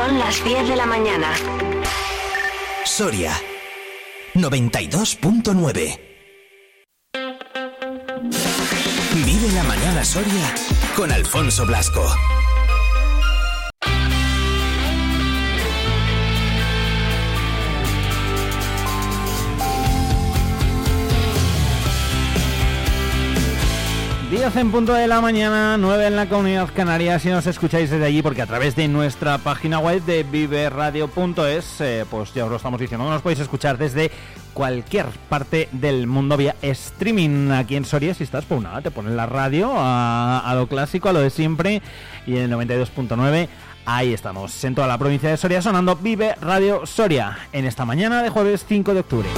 Son las 10 de la mañana. Soria 92.9 Vive la mañana Soria con Alfonso Blasco. En punto de la mañana, 9 en la comunidad canaria, si nos escucháis desde allí, porque a través de nuestra página web de viveradio.es, eh, pues ya os lo estamos diciendo, nos podéis escuchar desde cualquier parte del mundo vía streaming. Aquí en Soria, si estás, pues nada, te pones la radio a, a lo clásico, a lo de siempre, y en el 92.9 Ahí estamos, en toda la provincia de Soria, sonando Vive Radio Soria, en esta mañana de jueves 5 de octubre.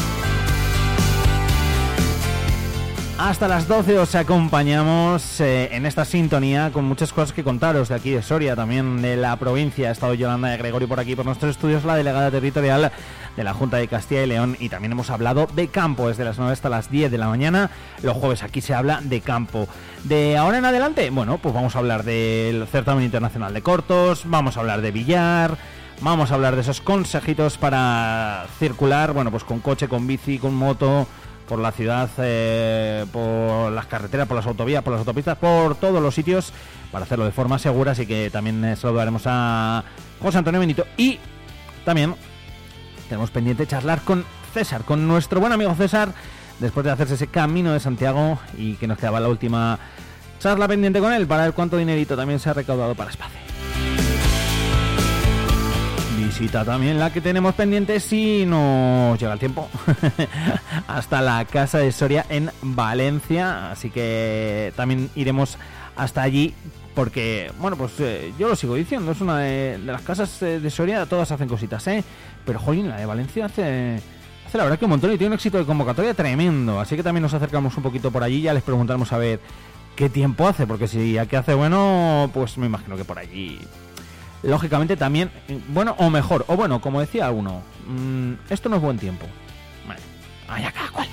Hasta las 12 os acompañamos eh, en esta sintonía con muchas cosas que contaros de aquí de Soria, también de la provincia. Ha estado Yolanda de Gregorio por aquí por nuestros estudios, la delegada territorial de la Junta de Castilla y León y también hemos hablado de campo desde las 9 hasta las 10 de la mañana. Los jueves aquí se habla de campo. De ahora en adelante, bueno, pues vamos a hablar del certamen internacional de cortos, vamos a hablar de billar. Vamos a hablar de esos consejitos para circular, bueno, pues con coche, con bici, con moto, por la ciudad, eh, por las carreteras, por las autovías, por las autopistas, por todos los sitios para hacerlo de forma segura. Así que también eh, saludaremos a José Antonio Benito. Y también tenemos pendiente charlar con César, con nuestro buen amigo César, después de hacerse ese camino de Santiago y que nos quedaba la última charla pendiente con él para ver cuánto dinerito también se ha recaudado para espacio también la que tenemos pendiente si nos llega el tiempo. Hasta la casa de Soria en Valencia así que también iremos hasta allí porque bueno pues eh, yo lo sigo diciendo es una de, las casas eh, de Soria todas hacen cositas eh pero jolín la de Valencia hace hace la verdad que un montón y tiene un éxito de convocatoria tremendo así que también nos acercamos un poquito por allí ya les preguntaremos a ver qué tiempo hace porque si aquí hace bueno pues me imagino que por allí lógicamente también, bueno, o mejor, o bueno, como decía uno, mm, esto no es buen tiempo. Vale, allá cada cual.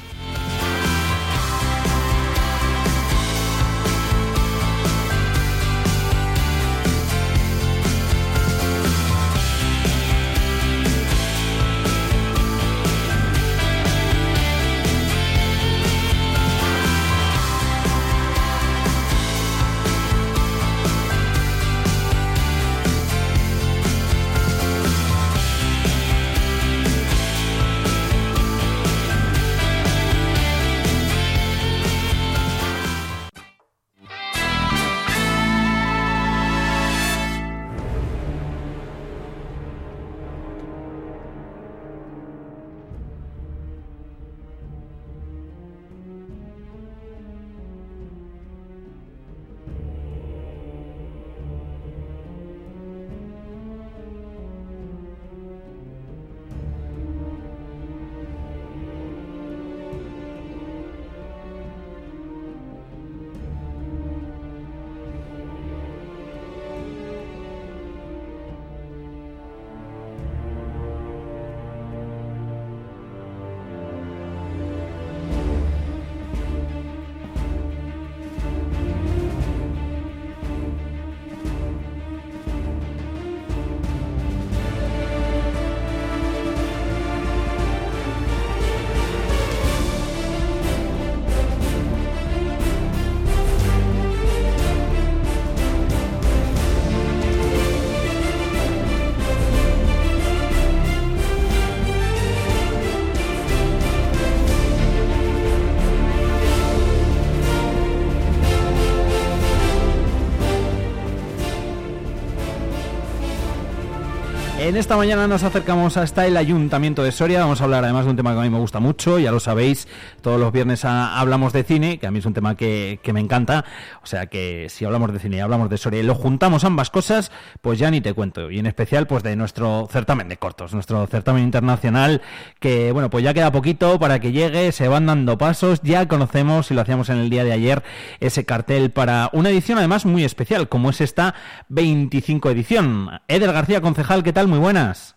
En esta mañana nos acercamos hasta el Ayuntamiento de Soria. Vamos a hablar además de un tema que a mí me gusta mucho, ya lo sabéis, todos los viernes hablamos de cine, que a mí es un tema que, me encanta. O sea que si hablamos de cine y hablamos de Soria y lo juntamos ambas cosas, pues ya ni te cuento. Y en especial pues de nuestro certamen de cortos, nuestro certamen internacional, que bueno, pues ya queda poquito para que llegue, se van dando pasos, ya conocemos, y lo hacíamos en el día de ayer, ese cartel para una edición además muy especial, como es esta 25 edición. Eder García, concejal, ¿qué tal? Buenas.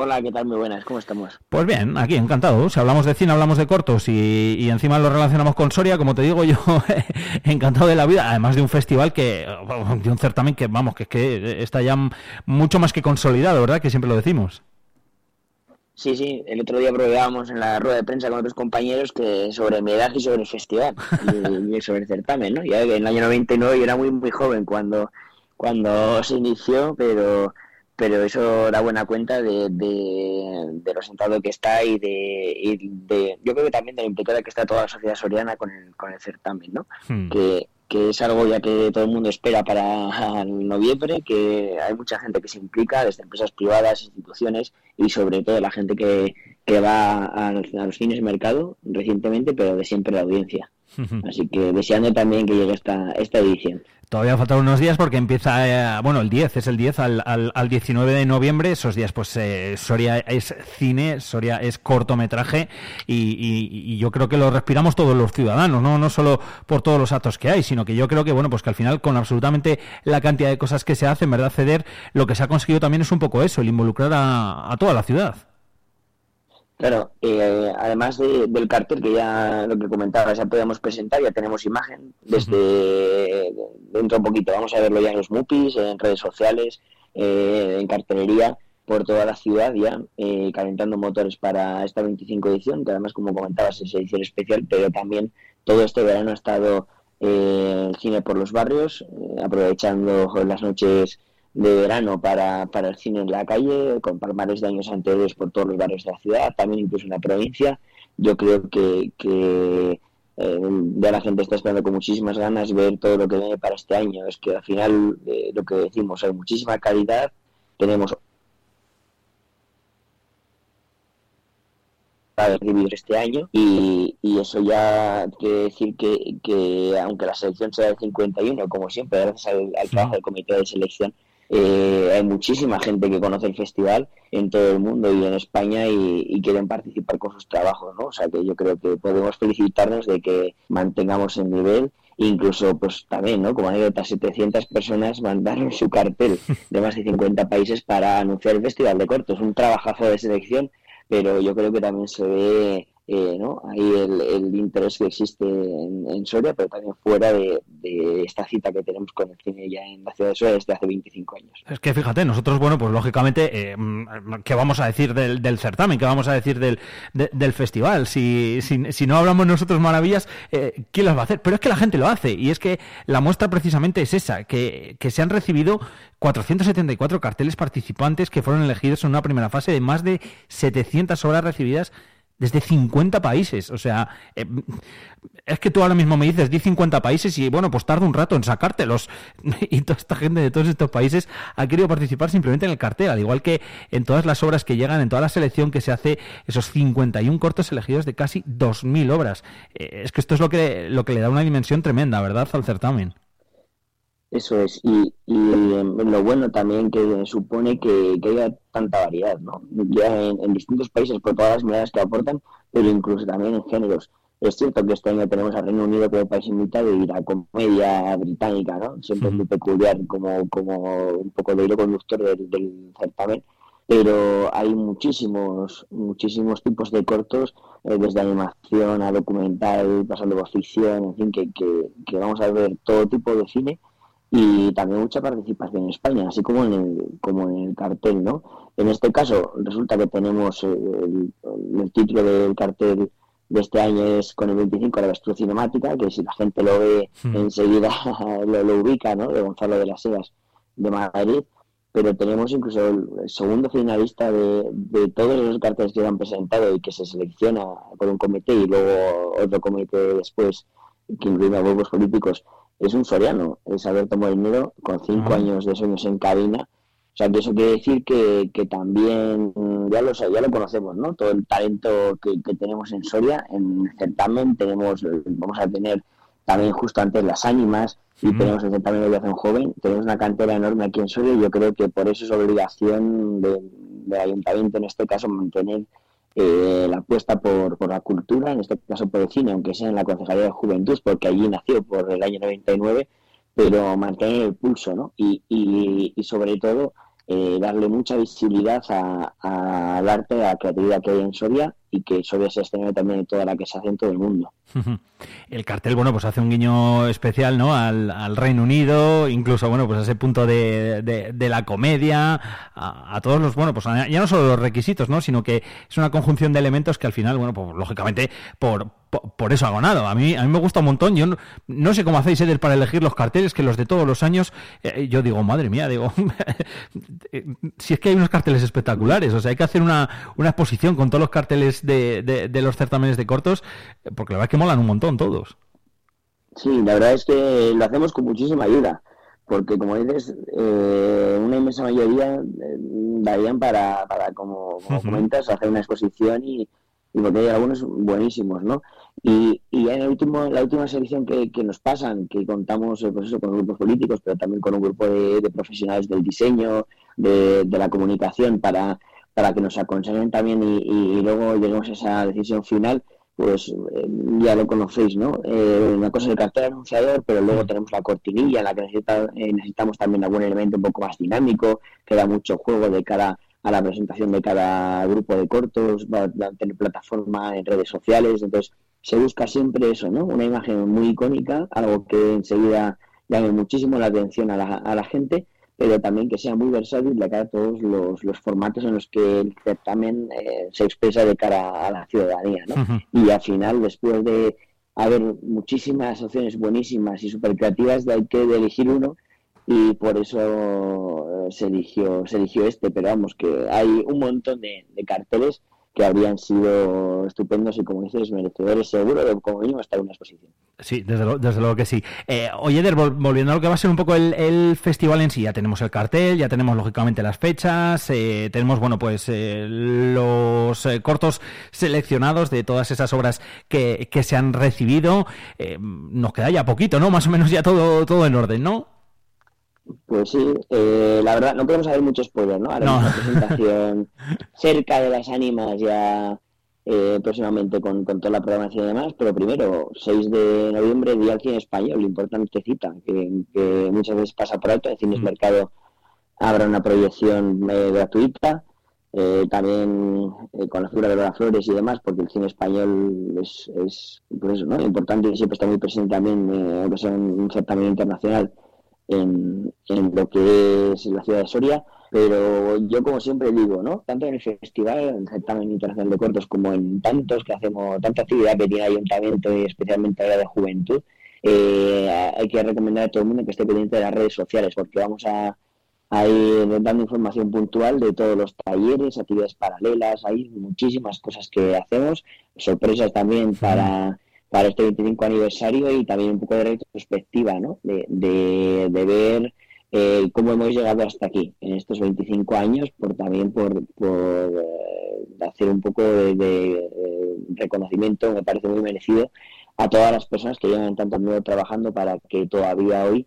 Hola, ¿qué tal? Muy buenas, ¿cómo estamos? Pues bien, aquí encantado. Si hablamos de cine, hablamos de cortos y, encima lo relacionamos con Soria, como te digo yo, encantado de la vida. Además de un festival que, de un certamen que, vamos, que, que está ya mucho más que consolidado, ¿verdad? Que siempre lo decimos. Sí, sí, el otro día probábamos en la rueda de prensa con otros compañeros que sobre mi edad y sobre el festival y, sobre el certamen, ¿no? Ya en el año 99 yo era muy, muy joven cuando, cuando se inició, pero pero eso da buena cuenta de, de, lo sentado que está y de, yo creo que también de la implicada que está toda la sociedad soriana con el, con el certamen, ¿no? Hmm. Que, que es algo ya que todo el mundo espera para noviembre, que hay mucha gente que se implica, desde empresas privadas, instituciones y sobre todo la gente que, que va a, a los cines de mercado recientemente, pero de siempre la audiencia. Así que deseando también que llegue esta, esta edición. Todavía faltan unos días porque empieza, eh, bueno, el 10, es el 10 al, al, al 19 de noviembre. Esos días, pues eh, Soria es cine, Soria es cortometraje y, y, yo creo que lo respiramos todos los ciudadanos, ¿no? No solo por todos los actos que hay, sino que yo creo que, bueno, pues que al final con absolutamente la cantidad de cosas que se hacen, ¿verdad? Ceder, lo que se ha conseguido también es un poco eso, el involucrar a toda la ciudad. Claro, eh, además del cartel que ya lo que comentaba, ya podemos presentar, ya tenemos imagen desde dentro un poquito, vamos a verlo ya en los MUPIs, en redes sociales, eh, en cartelería por toda la ciudad ya, eh, calentando motores para esta 25 edición, que además como comentabas es edición especial, pero también todo este verano ha estado el cine por los barrios, aprovechando las noches de verano para, para el cine en la calle, con palmares de años anteriores por todos los barrios de la ciudad, también incluso en la provincia. Yo creo que, que eh, ya la gente está esperando con muchísimas ganas ver todo lo que viene para este año. Es que al final, eh, lo que decimos, hay muchísima calidad, tenemos para recibir este año y, y, eso ya quiere decir que, que aunque la selección sea del 51 como siempre gracias al trabajo del comité de selección eh, hay muchísima gente que conoce el festival en todo el mundo y en España y, quieren participar con sus trabajos, ¿no? O sea que yo creo que podemos felicitarnos de que mantengamos el nivel incluso pues también, ¿no? Como anécdota, 700 personas mandaron su cartel de más de 50 países para anunciar el Festival de Cortos, un trabajazo de selección, pero yo creo que también se ve eh, ¿no? Ahí el, interés que existe en, Soria, pero también fuera de, esta cita que tenemos con el cine ya en la ciudad de Soria desde hace 25 años. Es que fíjate, nosotros, bueno, pues lógicamente, eh, ¿qué vamos a decir del, certamen? ¿Qué vamos a decir del, del festival? Si, si, no hablamos nosotros maravillas, eh, ¿quién las va a hacer? Pero es que la gente lo hace, y es que la muestra precisamente es esa, que, que se han recibido 474 carteles participantes que fueron elegidos en una primera fase de más de 700 horas recibidas desde 50 países. O sea, eh, es que tú ahora mismo me dices, di 50 países y bueno, pues tarda un rato en sacártelos. Y toda esta gente de todos estos países ha querido participar simplemente en el cartel, al igual que en todas las obras que llegan, en toda la selección que se hace, esos 51 cortos elegidos de casi 2.000 obras. Eh, es que esto es lo que, lo que le da una dimensión tremenda, ¿verdad?, al certamen. Eso es, y, y em, lo bueno también que supone que, haya tanta variedad, ¿no? Ya en, distintos países por todas las miradas que aportan, pero incluso también en géneros. Es cierto que este año tenemos al Reino Unido como país invitado y la comedia británica, ¿no? Siempre es muy peculiar como, como un poco de hilo conductor del, certamen, pero hay muchísimos, muchísimos tipos de cortos, eh, desde animación a documental, pasando por ficción, en fin, que, que, que vamos a ver todo tipo de cine y también mucha participación en España, así como en el, como en el cartel, ¿no? En este caso resulta que tenemos eh, el, título del cartel de este año es con el 25 la avestruz cinemática, que si la gente lo ve hmm. enseguida lo, ubica, ¿no? De Gonzalo de las Heras de Madrid, pero tenemos incluso el, segundo finalista de, de todos los carteles que han presentado y que se selecciona por un comité y luego otro comité después que incluye a huevos políticos es un soriano, es Alberto Molinero, con cinco años de sueños en cabina. O sea, que eso quiere decir que, que también ya lo, ya lo conocemos, ¿no? Todo el talento que, tenemos en Soria, en el certamen tenemos, vamos a tener también justo antes las ánimas y tenemos el certamen de educación joven, tenemos una cantera enorme aquí en Soria y yo creo que por eso es obligación del ayuntamiento en este caso mantener eh, la apuesta por, por, la cultura, en este caso por el cine, aunque sea en la Concejalía de Juventud, porque allí nació por el año 99, pero mantener el pulso, ¿no? Y, y, sobre todo eh, darle mucha visibilidad al arte, a la creatividad que hay en Soria y que Soria se estrenado también toda la que se hace en todo el mundo. El cartel, bueno, pues hace un guiño especial, ¿no? Al, Reino Unido, incluso, bueno, pues a ese punto de, de, la comedia, a, todos los, bueno, pues ya no solo los requisitos, ¿no? Sino que es una conjunción de elementos que al final, bueno, pues lógicamente, por, por, eso ha ganado. A mí, a mí me gusta un montón. Yo no, sé cómo hacéis Eder para elegir los carteles, que los de todos los años, eh, yo digo, madre mía, digo, si es que hay unos carteles espectaculares, o sea, hay que hacer una, una exposición con todos los carteles de, de, los certámenes de cortos, porque la verdad es que molan un montón todos. Sí, la verdad es que lo hacemos con muchísima ayuda, porque como dices, eh, una inmensa mayoría eh, darían para, para como, comentas, hacer una exposición y y porque hay algunos buenísimos, ¿no? Y, y en el último, la última selección que, que nos pasan, que contamos eh, pues eso, con grupos políticos, pero también con un grupo de, profesionales del diseño, de, de, la comunicación, para, para que nos aconsejen también y, luego lleguemos a esa decisión final, pues eh, ya lo conocéis, ¿no? Eh, una cosa es el cartel anunciador, pero luego tenemos la cortinilla en la que necesitamos también algún elemento un poco más dinámico, que da mucho juego de cara a la presentación de cada grupo de cortos, va a tener plataforma en redes sociales, entonces se busca siempre eso, ¿no? Una imagen muy icónica, algo que enseguida llame muchísimo la atención a la, a la gente, pero también que sea muy versátil de cara a todos los, los formatos en los que el certamen eh, se expresa de cara a la ciudadanía, ¿no? Y al final, después de haber muchísimas opciones buenísimas y súper creativas, hay que elegir uno y por eso eh, se eligió, se eligió este, pero vamos, que hay un montón de, carteles que habrían sido estupendos y, como dices, merecedores seguro de, como mínimo, estar en una exposición. Sí, desde, luego que sí. Eh, oye, Eder, volviendo a lo que va a ser un poco el, festival en sí, ya tenemos el cartel, ya tenemos, lógicamente, las fechas, eh, tenemos, bueno, pues los cortos seleccionados de todas esas obras que, que se han recibido. nos queda ya poquito, ¿no? Más o menos ya todo, todo en orden, ¿no? Pues sí, eh, la verdad, no podemos hacer mucho spoiler, ¿no? Haremos una presentación cerca de las ánimas ya eh, próximamente con, toda la programación y demás, pero primero, 6 de noviembre, Día del Cine Español, importante cita, que, muchas veces pasa por alto, en Cines mm. Mercado habrá una proyección eh, gratuita, también con la figura de Lola Flores y demás, porque el cine español es, es pues ¿no? importante y siempre está muy presente también, aunque sea un, un certamen internacional, en, lo que es la ciudad de Soria, pero yo como siempre digo, ¿no? Tanto en el festival, en el certamen internacional de cortos, como en tantos que hacemos, tanta actividad que tiene el ayuntamiento y especialmente la de juventud, eh, hay que recomendar a todo el mundo que esté pendiente de las redes sociales, porque vamos a, ir dando información puntual de todos los talleres, actividades paralelas, hay muchísimas cosas que hacemos, sorpresas también para para este 25 aniversario y también un poco de retrospectiva, ¿no? De, de, ver eh, cómo hemos llegado hasta aquí en estos 25 años, por también por, por eh, hacer un poco de, reconocimiento, me parece muy merecido, a todas las personas que llevan tanto tiempo trabajando para que todavía hoy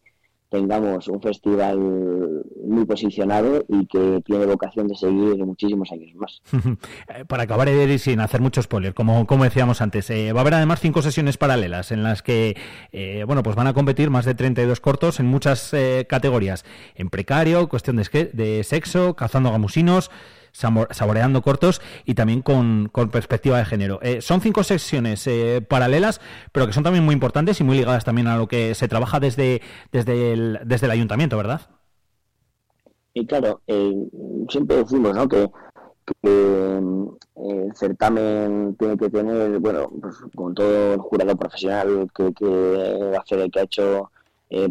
tengamos un festival muy posicionado y que tiene vocación de seguir muchísimos años más. Eh, para acabar y sin hacer mucho spoiler, como, como decíamos antes, eh, va a haber además cinco sesiones paralelas en las que eh, bueno pues van a competir más de 32 cortos en muchas categorías, en precario, cuestión de, de sexo, cazando gamusinos, saboreando cortos y también con, perspectiva de género. Eh, son cinco sesiones eh, paralelas, pero que son también muy importantes y muy ligadas también a lo que se trabaja desde, desde, el, desde el ayuntamiento, ¿verdad? Y claro, eh, siempre decimos ¿no? que, el certamen tiene que tener, bueno, pues, con todo el jurado profesional que, que, hace, que ha hecho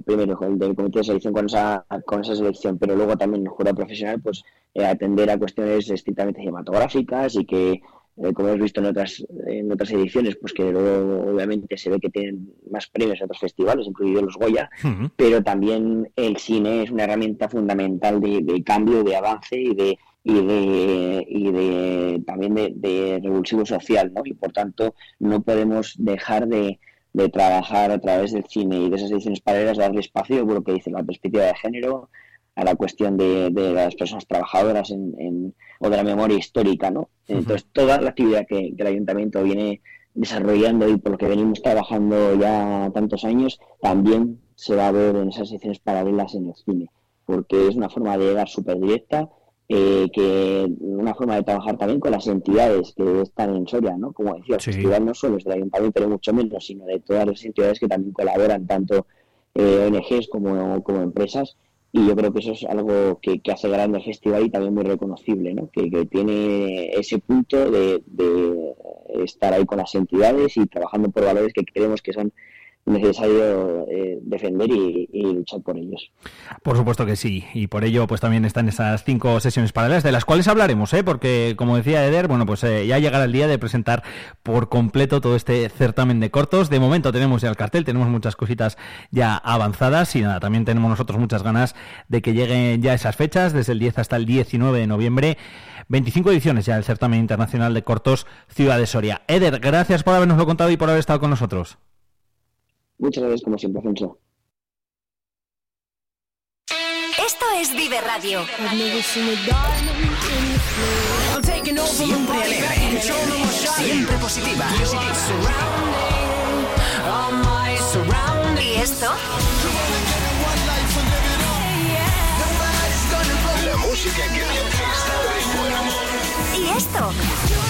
primero el del comité de selección con esa, con esa selección, pero luego también el jurado profesional, pues eh, atender a cuestiones estrictamente cinematográficas y que, eh, como hemos visto en otras, en otras ediciones, pues que luego obviamente se ve que tienen más premios en otros festivales, incluidos los Goya, pero también el cine es una herramienta fundamental de, cambio, de avance y de y de, y de también de, revulsivo social, ¿no? Y por tanto no podemos dejar de, de trabajar a través del cine y de esas ediciones paralelas, darle espacio por lo que dice la perspectiva de género, a la cuestión de, las personas trabajadoras en, o de la memoria histórica, ¿no? Entonces, toda la actividad que, el ayuntamiento viene desarrollando y por lo que venimos trabajando ya tantos años, también se va a ver en esas secciones paralelas en el cine. porque es una forma de llegar súper directa, eh, que una forma de trabajar también con las entidades que están en Soria, ¿no? Como decía, sí. no solo es del ayuntamiento, pero mucho menos, sino de todas las entidades que también colaboran, tanto eh, ONGs como, como empresas, y yo creo que eso es algo que, hace grande el festival y también muy reconocible, ¿no? que, tiene ese punto de, de, estar ahí con las entidades y trabajando por valores que creemos que son necesario eh, defender y, luchar por ellos. Por supuesto que sí, y por ello pues también están esas cinco sesiones paralelas de las cuales hablaremos, ¿eh? porque como decía Eder, bueno pues eh, ya llegará el día de presentar por completo todo este certamen de cortos. De momento tenemos ya el cartel, tenemos muchas cositas ya avanzadas y nada, también tenemos nosotros muchas ganas de que lleguen ya esas fechas, desde el 10 hasta el 19 de noviembre. 25 ediciones ya del certamen internacional de cortos Ciudad de Soria. Eder, gracias por habernoslo contado y por haber estado con nosotros. Muchas gracias, como siempre, Alfonso. Esto es Vive Radio. Siempre alegre, siempre positiva. ¿Y esto? La música que te está de buen amor. ¿Y esto?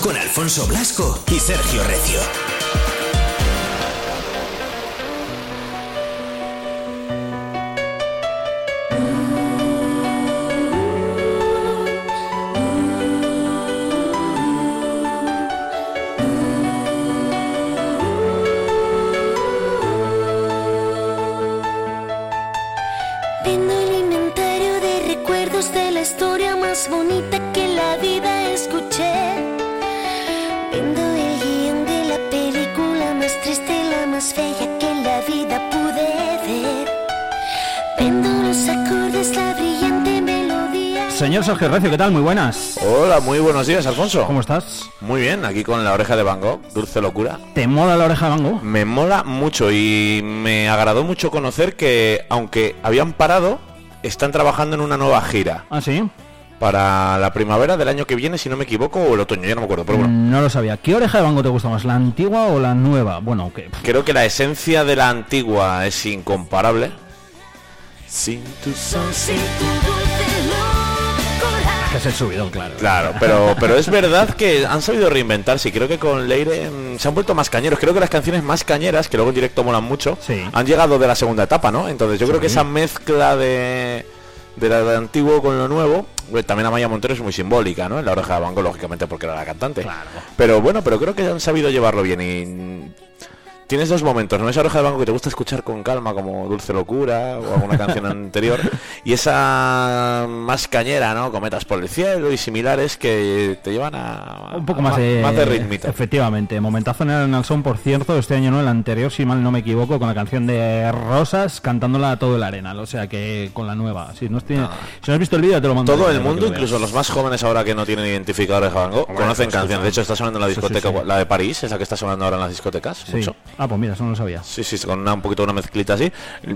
Con Alfonso Blasco y Sergio Recio. Recio, ¿qué tal? Muy buenas. Hola, muy buenos días, Alfonso. ¿Cómo estás? Muy bien, aquí con la oreja de Van Gogh, dulce locura. ¿Te mola la oreja de mango? Me mola mucho y me agradó mucho conocer que, aunque habían parado, están trabajando en una nueva gira Ah, sí. para la primavera del año que viene, si no me equivoco, o el otoño, ya no me acuerdo, pero bueno. No lo sabía. ¿Qué oreja de mango te gusta más, la antigua o la nueva? Bueno, que Creo que la esencia de la antigua es incomparable. Sin tu Son sin tu es el subidón, claro. Claro, pero, pero es verdad que han sabido reinventarse y creo que con Leire mm, se han vuelto más cañeros. Creo que las canciones más cañeras, que luego en directo molan mucho, Sí. han llegado de la segunda etapa, ¿no? Entonces yo creo que esa mezcla de, de la de antiguo con lo nuevo, también Amaya Montero es muy simbólica, ¿no? En la oreja de Banco, lógicamente, porque era la cantante. Claro. Pero bueno, pero creo que han sabido llevarlo bien y... Tienes dos momentos, ¿no? Esa oreja de banco que te gusta escuchar con calma, como Dulce Locura o alguna canción anterior, y esa más cañera, ¿no? Cometas por el cielo y similares que te llevan a Un poco a más de... más de ritmito. Efectivamente. Momentazo en el Nelson, por cierto, este año no, el anterior, si mal no me equivoco, con la canción de Rosas, cantándola a todo el Arenal. O sea que con la nueva. Si no, estoy- si no has visto el vídeo, te lo mando. Todo el mundo, incluso los más jóvenes ahora que no tienen identificado oreja de Van Gogh, conocen canciones. De hecho, está sonando en la Sí, sí, discoteca, sí. la de París, esa que está sonando ahora en las discotecas, Sí. mucho. Ah, pues mira, eso no lo sabía. Sí, sí, con una, un poquito una mezclita así.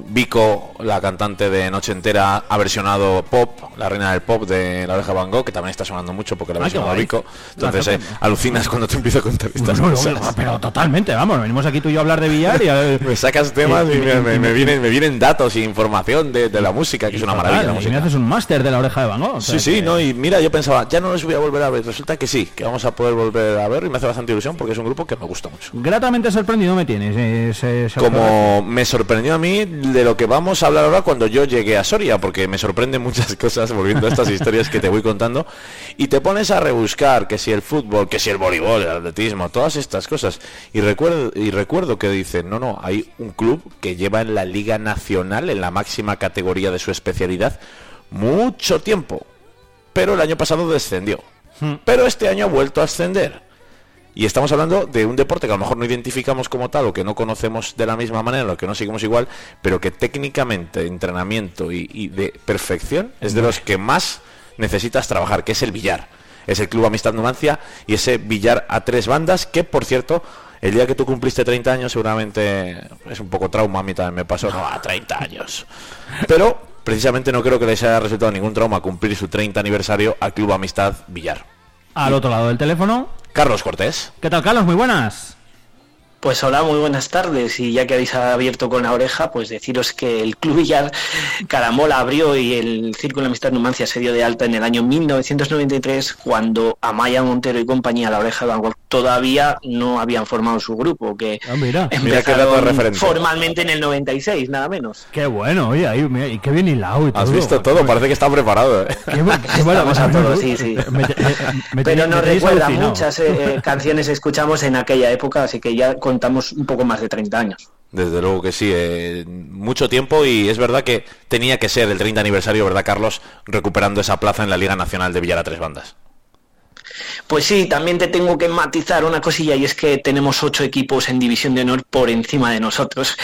Vico, la cantante de Noche Entera, ha versionado pop, la reina del pop de La Oreja Van Gogh, que también está sonando mucho porque la ha Ah, versionado. Vico. Entonces, eh, alucinas cuando te empiezo a contar estas No, cosas. no, pero totalmente, vamos, venimos aquí tú y yo a hablar de billar y a Me sacas temas y, y- me, y- me- y- me vienen, me vienen datos e información de, de la música, que es una maravilla la y me música. haces un máster de la oreja de Van Gogh. o sea Sí, sí, que- no, y mira, yo pensaba, ya no los voy a volver a ver. Resulta que sí, que vamos a poder volver a ver y me hace bastante ilusión porque es un grupo que me gusta mucho. Gratamente sorprendido me tienes. Como me sorprendió a mí de lo que vamos a hablar ahora cuando yo llegué a Soria, porque me sorprenden muchas cosas volviendo a estas historias que te voy contando, y te pones a rebuscar que si el fútbol, que si el voleibol, el atletismo, todas estas cosas, y recuerdo, y recuerdo que dicen, no, no, hay un club que lleva en la Liga Nacional, en la máxima categoría de su especialidad, mucho tiempo, pero el año pasado descendió, pero este año ha vuelto a ascender. Y estamos hablando de un deporte que a lo mejor no identificamos como tal o que no conocemos de la misma manera o que no seguimos igual, pero que técnicamente, entrenamiento y, y de perfección es de los que más necesitas trabajar, que es el billar. Es el Club Amistad Numancia y ese billar a tres bandas que, por cierto, el día que tú cumpliste 30 años seguramente es un poco trauma, a mí también me pasó, no, a 30 años. Pero precisamente no creo que les haya resultado ningún trauma cumplir su 30 aniversario al Club Amistad Billar. Al otro lado del teléfono. Carlos Cortés. ¿Qué tal, Carlos? Muy buenas. Pues hola, muy buenas tardes y ya que habéis abierto con la oreja, pues deciros que el Club Villar Caramola abrió y el Círculo de Amistad Numancia se dio de alta en el año 1993 cuando Amaya Montero y compañía, la oreja de Van Gogh, todavía no habían formado su grupo, que Ah, mira. Mira empezaron referente. formalmente en el 96, nada menos. Qué bueno, oye, ahí, mira, y qué bien hilado y todo. Has visto todo, parece que está preparado. ¿eh? Qué, todo, sí, sí. me- me- me- Pero nos recuerda alucinado. muchas eh, eh, canciones escuchamos en aquella época, así que ya contamos un poco más de 30 años. Desde luego que sí, eh, mucho tiempo y es verdad que tenía que ser el 30 aniversario, ¿verdad, Carlos? Recuperando esa plaza en la Liga Nacional de Villar a tres bandas. Pues sí, también te tengo que matizar una cosilla y es que tenemos ocho equipos en división de honor por encima de nosotros.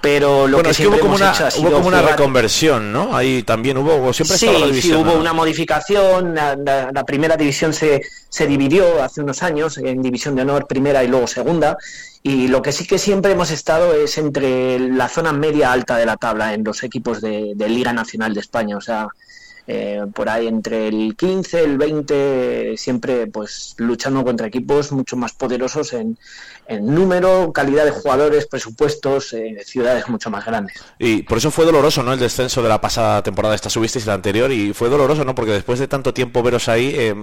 Pero lo bueno, que es que hubo siempre como, hemos una, hecho ha hubo una reconversión, ¿no? Ahí también hubo, siempre Sí, la sí, división. hubo ¿no? una modificación. La, la- la primera división se, se dividió hace unos años en división de honor primera y luego segunda. Y lo que sí que siempre hemos estado es entre la zona media alta de la tabla en los equipos de, de Liga Nacional de España. O sea, eh, por ahí entre el 15, el 20, siempre pues luchando contra equipos mucho más poderosos en, número, calidad de jugadores, presupuestos, eh, ciudades mucho más grandes. Y por eso fue doloroso, ¿no? El descenso de la pasada temporada, esta subisteis la anterior, y fue doloroso, ¿no? Porque después de tanto tiempo veros ahí, eh,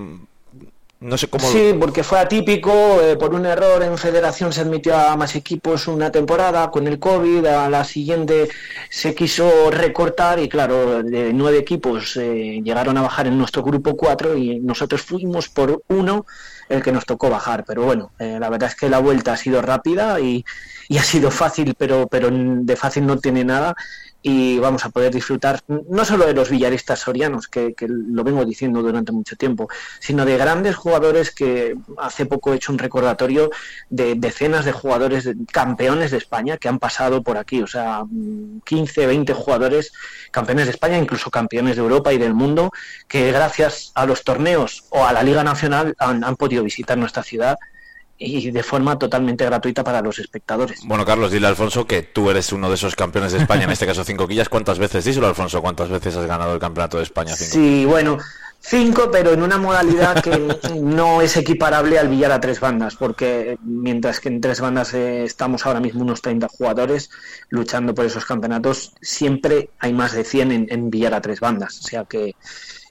no sé cómo. Sí, porque fue atípico. Eh, por un error en Federación se admitió a más equipos una temporada. Con el COVID, a la siguiente se quiso recortar y, claro, de nueve equipos eh, llegaron a bajar en nuestro grupo cuatro y nosotros fuimos por uno el que nos tocó bajar. Pero bueno, eh, la verdad es que la vuelta ha sido rápida y, y ha sido fácil, pero, pero de fácil no tiene nada y vamos a poder disfrutar no solo de los villaristas sorianos, que, lo vengo diciendo durante mucho tiempo, sino de grandes jugadores que hace poco he hecho un recordatorio de decenas de jugadores campeones de España que han pasado por aquí, o sea, 15, 20 jugadores campeones de España, incluso campeones de Europa y del mundo, que gracias a los torneos o a la Liga Nacional han podido visitar nuestra ciudad y de forma totalmente gratuita para los espectadores. Bueno, Carlos, dile a Alfonso que tú eres uno de esos campeones de España, en este caso cinco quillas. ¿Cuántas veces, díselo Alfonso, cuántas veces has ganado el campeonato de España? Sí, bueno, cinco, pero en una modalidad que no es equiparable al billar a tres bandas, porque mientras que en tres bandas eh, estamos ahora mismo unos 30 jugadores luchando por esos campeonatos, siempre hay más de 100 en, en billar a tres bandas. O sea que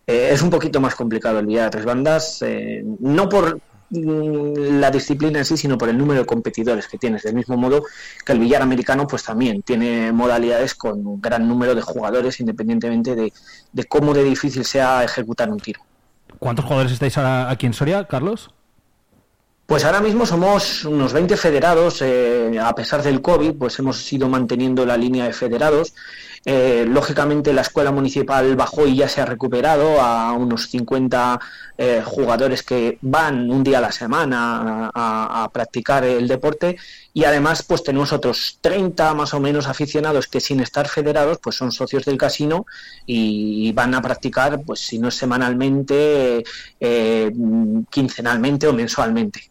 eh, es un poquito más complicado el billar a tres bandas, eh, no por la disciplina en sí, sino por el número de competidores que tienes. Del mismo modo que el billar americano, pues también tiene modalidades con un gran número de jugadores, independientemente de, cómo de difícil sea ejecutar un tiro. ¿Cuántos jugadores estáis ahora aquí en Soria, Carlos? Pues ahora mismo somos unos 20 federados, eh, a pesar del COVID, pues hemos ido manteniendo la línea de federados eh, lógicamente la escuela municipal bajó y ya se ha recuperado a unos 50 eh, jugadores que van un día a la semana a, practicar el deporte y además pues tenemos otros 30 más o menos aficionados que sin estar federados pues son socios del casino y, van a practicar pues si no semanalmente, eh, quincenalmente o mensualmente.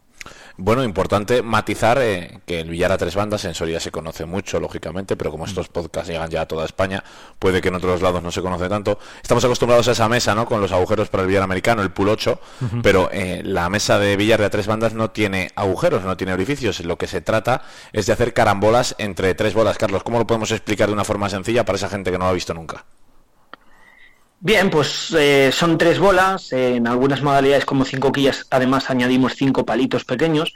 Bueno, importante matizar eh, que el billar a tres bandas en Soria se conoce mucho, lógicamente, pero como estos podcasts llegan ya a toda España, puede que en otros lados no se conoce tanto. Estamos acostumbrados a esa mesa, ¿no? Con los agujeros para el billar americano, el pool 8, pero eh, la mesa de billar de a tres bandas no tiene agujeros, no tiene orificios. Lo que se trata es de hacer carambolas entre tres bolas. Carlos, ¿cómo lo podemos explicar de una forma sencilla para esa gente que no lo ha visto nunca? Bien, pues eh, son tres bolas, en algunas modalidades como cinco quillas además añadimos cinco palitos pequeños,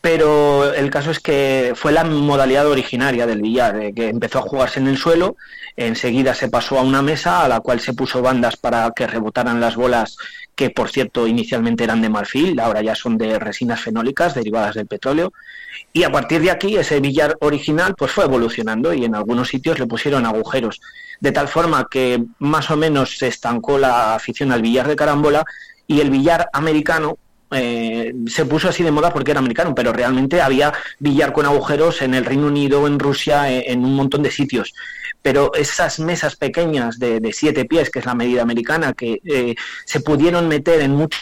pero el caso es que fue la modalidad originaria del billar, que empezó a jugarse en el suelo, enseguida se pasó a una mesa a la cual se puso bandas para que rebotaran las bolas que por cierto inicialmente eran de marfil, ahora ya son de resinas fenólicas derivadas del petróleo, y a partir de aquí ese billar original pues fue evolucionando y en algunos sitios le pusieron agujeros. De tal forma que más o menos se estancó la afición al billar de carambola y el billar americano eh, se puso así de moda porque era americano, pero realmente había billar con agujeros en el Reino Unido, en Rusia, eh, en un montón de sitios. Pero esas mesas pequeñas de, siete pies, que es la medida americana, que eh, se pudieron meter en muchos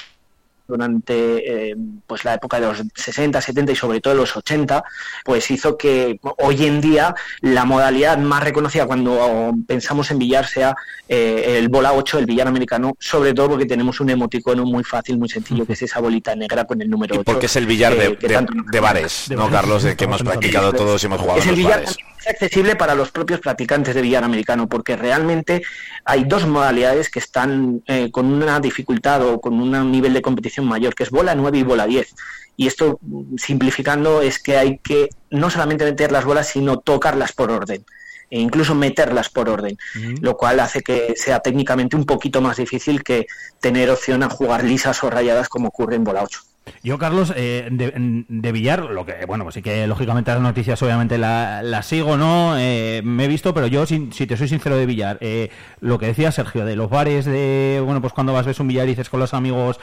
durante eh, pues la época de los 60, 70 y sobre todo los 80, pues hizo que hoy en día la modalidad más reconocida cuando pensamos en billar sea eh, el bola 8, el billar americano, sobre todo porque tenemos un emoticono muy fácil, muy sencillo, que es esa bolita negra con el número 8. Porque es el billar de, bares, ¿no, Carlos? De que hemos practicado todos y hemos jugado es el billar accesible para los propios practicantes de billar americano, porque realmente hay dos modalidades que están eh, con una dificultad o con un nivel de competición mayor, que es bola 9 y bola 10. Y esto, simplificando, es que hay que no solamente meter las bolas, sino tocarlas por orden e incluso meterlas por orden, lo cual hace que sea técnicamente un poquito más difícil que tener opción a jugar lisas o rayadas como ocurre en bola 8. Yo, Carlos, eh, de, Villar, lo que, bueno, pues sí que lógicamente las noticias obviamente las la sigo, ¿no? Eh, me he visto, pero yo, si, te soy sincero de Villar, eh, lo que decía Sergio, de los bares, de, bueno, pues cuando vas, ves un billar y dices con los amigos,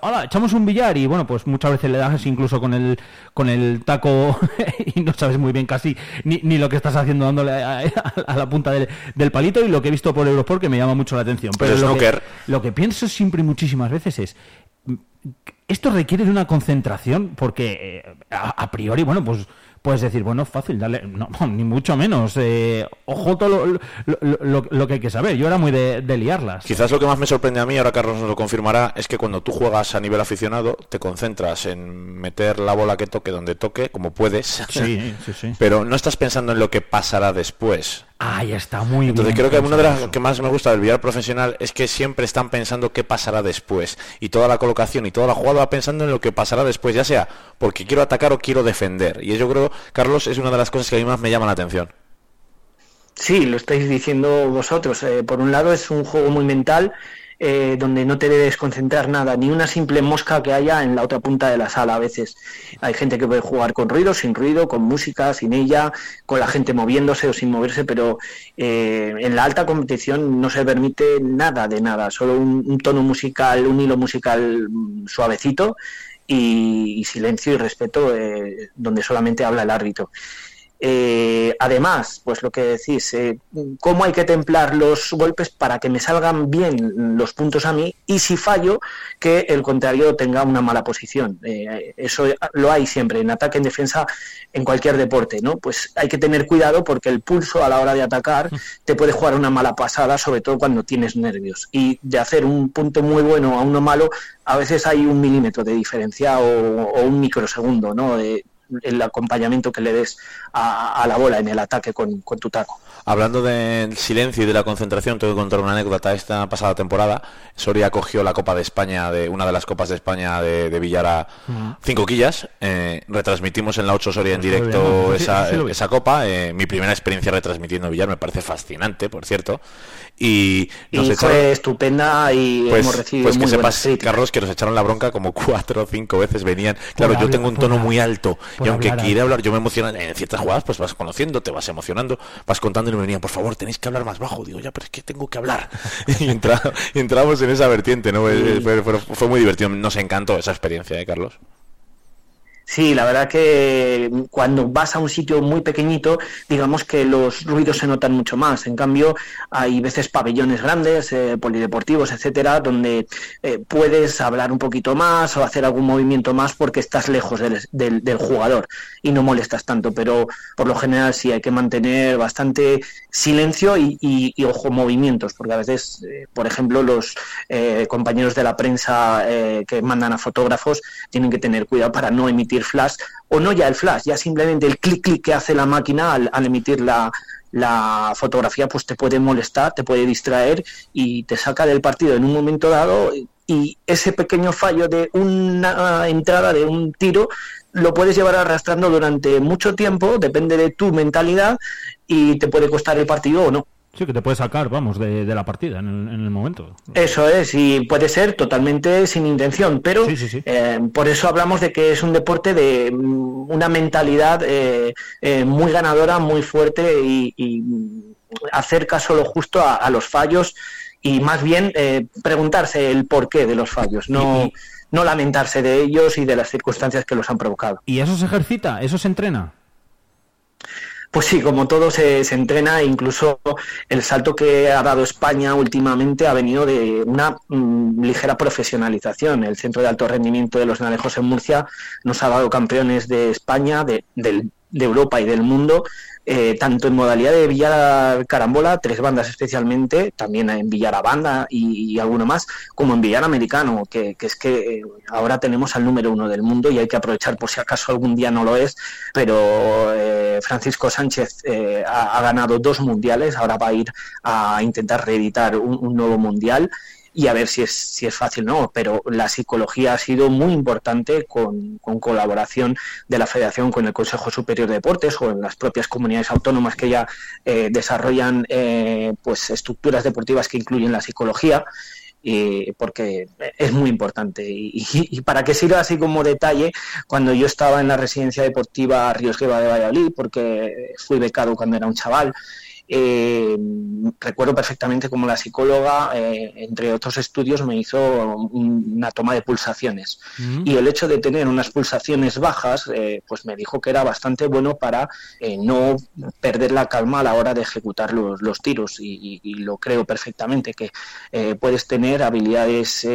hola, echamos un billar y, bueno, pues muchas veces le das incluso con el, con el taco y no sabes muy bien casi ni, ni lo que estás haciendo dándole a, la punta del, del, palito y lo que he visto por Eurosport que me llama mucho la atención. Pero, lo, que, lo que pienso siempre y muchísimas veces es esto requiere de una concentración porque eh, a, priori, bueno, pues puedes decir, bueno, fácil, dale, no, ni mucho menos. Eh, ojo todo lo, que hay que saber. Yo era muy de, liarlas. Quizás lo que más me sorprende a mí, ahora Carlos nos lo confirmará, es que cuando tú juegas a nivel aficionado, te concentras en meter la bola que toque donde toque, como puedes. Sí, sí, sí. Pero no estás pensando en lo que pasará después. Ahí está muy bien. Entonces creo que una de las que más me gusta del billar profesional es que siempre están pensando qué pasará después. Y toda la colocación y toda la jugada va pensando en lo que pasará después, ya sea porque quiero atacar o quiero defender. Y yo creo, Carlos, es una de las cosas que a mí más me llama la atención. Sí, lo estáis diciendo vosotros. Eh, por un lado es un juego muy mental eh, donde no te debes concentrar nada, ni una simple mosca que haya en la otra punta de la sala a veces. Hay gente que puede jugar con ruido, sin ruido, con música, sin ella, con la gente moviéndose o sin moverse, pero eh, en la alta competición no se permite nada de nada, solo un, tono musical, un hilo musical suavecito y, silencio y respeto eh, donde solamente habla el árbitro. Eh, además, pues lo que decís, eh, cómo hay que templar los golpes para que me salgan bien los puntos a mí y si fallo, que el contrario tenga una mala posición. Eh, eso lo hay siempre, en ataque, en defensa, en cualquier deporte, ¿no? Pues hay que tener cuidado porque el pulso a la hora de atacar te puede jugar una mala pasada, sobre todo cuando tienes nervios. Y de hacer un punto muy bueno a uno malo, a veces hay un milímetro de diferencia o, un microsegundo, ¿no? El acompañamiento que le des a, la bola en el ataque con, tu taco. Hablando del silencio y de la concentración, tengo que contar una anécdota. Esta pasada temporada, Soria cogió la Copa de España, de una de las Copas de España de, de Villara, cinco quillas. Eh, retransmitimos en la 8 Soria en directo esa, Copa. Eh, mi primera experiencia retransmitiendo Villar me parece fascinante, por cierto. Y, nos fue estupenda y pues, hemos recibido pues que sepas, Carlos, que nos echaron la bronca como cuatro o cinco veces venían. Claro, yo tengo un tono muy alto y aunque quiera hablar, yo me emociono en ciertas jugadas, pues vas conociendo, te vas emocionando, vas contando me venían, por favor, tenéis que hablar más bajo. Digo, ya, pero es que tengo que hablar. y, entramos en esa vertiente, ¿no? Fue, fue, muy divertido, nos encantó esa experiencia, ¿eh, Carlos? Sí, la verdad que cuando vas a un sitio muy pequeñito, digamos que los ruidos se notan mucho más. En cambio, hay veces pabellones grandes, eh, polideportivos, etcétera, donde eh, puedes hablar un poquito más o hacer algún movimiento más porque estás lejos del, jugador y no molestas tanto. Pero por lo general sí hay que mantener bastante silencio y, ojo movimientos, porque a veces, eh, por ejemplo, los compañeros de la prensa que mandan a fotógrafos tienen que tener cuidado para no emitir flash, o no ya el flash, ya simplemente el clic clic que hace la máquina al, emitir la, la fotografía pues te puede molestar, te puede distraer y te saca del partido en un momento dado y ese pequeño fallo de una entrada de un tiro lo puedes llevar arrastrando durante mucho tiempo, depende de tu mentalidad y te puede costar el partido o no. Sí, que te puede sacar, vamos, de, la partida en el, momento. Eso es, y puede ser totalmente sin intención, pero eh, por eso hablamos de que es un deporte de mm, una mentalidad eh, eh, muy ganadora, muy fuerte y, y hacer caso lo justo a, los fallos y más bien preguntarse el porqué de los fallos, no, no lamentarse de ellos y de las circunstancias que los han provocado. ¿Y eso se ejercita? ¿Eso se entrena? Pues sí, como todo se, se, entrena, incluso el salto que ha dado España últimamente ha venido de una mm, ligera profesionalización. El Centro de Alto Rendimiento de los Narejos en Murcia nos ha dado campeones de España, de, del de Europa y del mundo, eh, tanto en modalidad de billar carambola, tres bandas especialmente, también en billar a banda y, alguno más, como en billar americano, que, es que eh, ahora tenemos al número uno del mundo y hay que aprovechar por si acaso algún día no lo es, pero eh, Francisco Sánchez ha, ganado dos mundiales, ahora va a ir a intentar reeditar un nuevo mundial y a ver si es, si es fácil o no, pero la psicología ha sido muy importante con, colaboración de la Federación con el Consejo Superior de Deportes o en las propias comunidades autónomas que ya eh, desarrollan eh, pues estructuras deportivas que incluyen la psicología. porque es muy importante. Y, para que sirva así como detalle, cuando yo estaba en la residencia deportiva Ríos Gueva de Valladolid, porque fui becado cuando era un chaval, eh, recuerdo perfectamente como la psicóloga, eh, entre otros estudios, me hizo una toma de pulsaciones. Y el hecho de tener unas pulsaciones bajas, eh, pues me dijo que era bastante bueno para no perder la calma a la hora de ejecutar los, tiros. Y, lo creo perfectamente, que puedes tener habilidades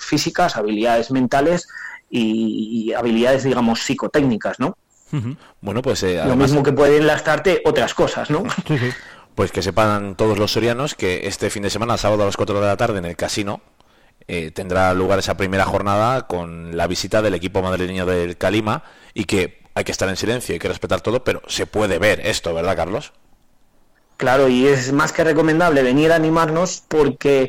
físicas, habilidades mentales y, y habilidades, digamos, psicotécnicas, ¿no? Bueno, pues eh, Lo mismo que pueden lastarte otras cosas, ¿no? Sí, sí. pues que sepan todos los sorianos que este fin de semana, sábado a las 4 de la tarde en el casino, eh, tendrá lugar esa primera jornada con la visita del equipo madrileño del Calima y que hay que estar en silencio, hay que respetar todo, pero se puede ver esto, ¿verdad, Carlos? Claro, y es más que recomendable venir a animarnos porque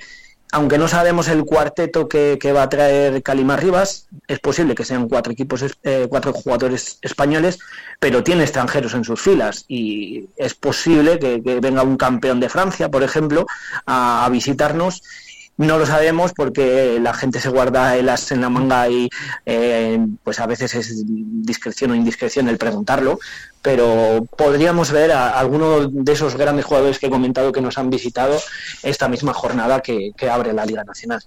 aunque no sabemos el cuarteto que, va a traer Calima Rivas, es posible que sean cuatro equipos, eh, cuatro jugadores españoles, pero tiene extranjeros en sus filas y es posible que, venga un campeón de Francia, por ejemplo, a visitarnos. No lo sabemos porque la gente se guarda el as en la manga y eh, pues a veces es discreción o indiscreción el preguntarlo, pero podríamos ver a alguno de esos grandes jugadores que he comentado que nos han visitado esta misma jornada que, que abre la Liga Nacional.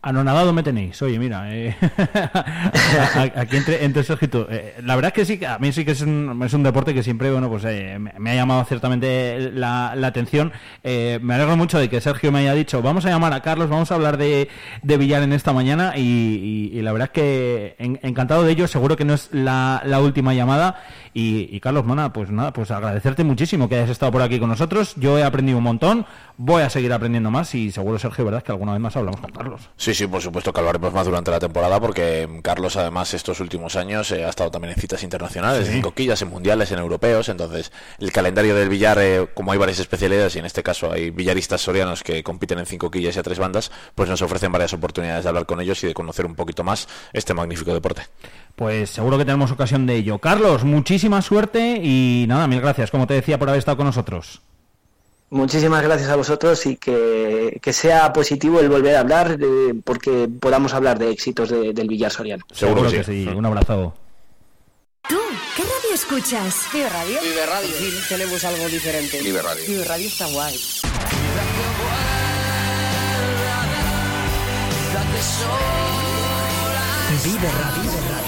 Anonadado me tenéis, oye, mira, eh, aquí entre, entre tú. Eh, la verdad es que sí, a mí sí que es un, es un deporte que siempre, bueno, pues eh, me, ha llamado ciertamente la, la atención. Eh, me alegro mucho de que Sergio me haya dicho, vamos a llamar a Carlos, vamos a hablar de, de Villar en esta mañana y, la verdad es que en- encantado de ello, seguro que no es la, la última llamada. Y, y Carlos, Mona, pues nada, pues agradecerte muchísimo que hayas estado por aquí con nosotros. Yo he aprendido un montón, voy a seguir aprendiendo más y seguro, Sergio, verdad que alguna vez más hablamos con Carlos. Sí, sí, por supuesto que hablaremos más durante la temporada porque Carlos además estos últimos años eh, ha estado también en citas internacionales, Sí. en coquillas, en mundiales, en europeos, entonces el calendario del billar, eh, como hay varias especialidades y en este caso hay billaristas sorianos que compiten en cinco quillas y a tres bandas, pues nos ofrecen varias oportunidades de hablar con ellos y de conocer un poquito más este magnífico deporte. Pues seguro que tenemos ocasión de ello. Carlos, muchísima suerte y nada, mil gracias, como te decía, por haber estado con nosotros. Muchísimas gracias a vosotros y que, que sea positivo el volver a hablar eh, porque podamos hablar de éxitos de- del Villar Soriano. Seguro, que sí. Un abrazo. ¿Tú qué radio escuchas? Vive Radio. Vive Radio. tenemos algo diferente. Vive Radio. Vive Radio está guay. Vive Radio. This is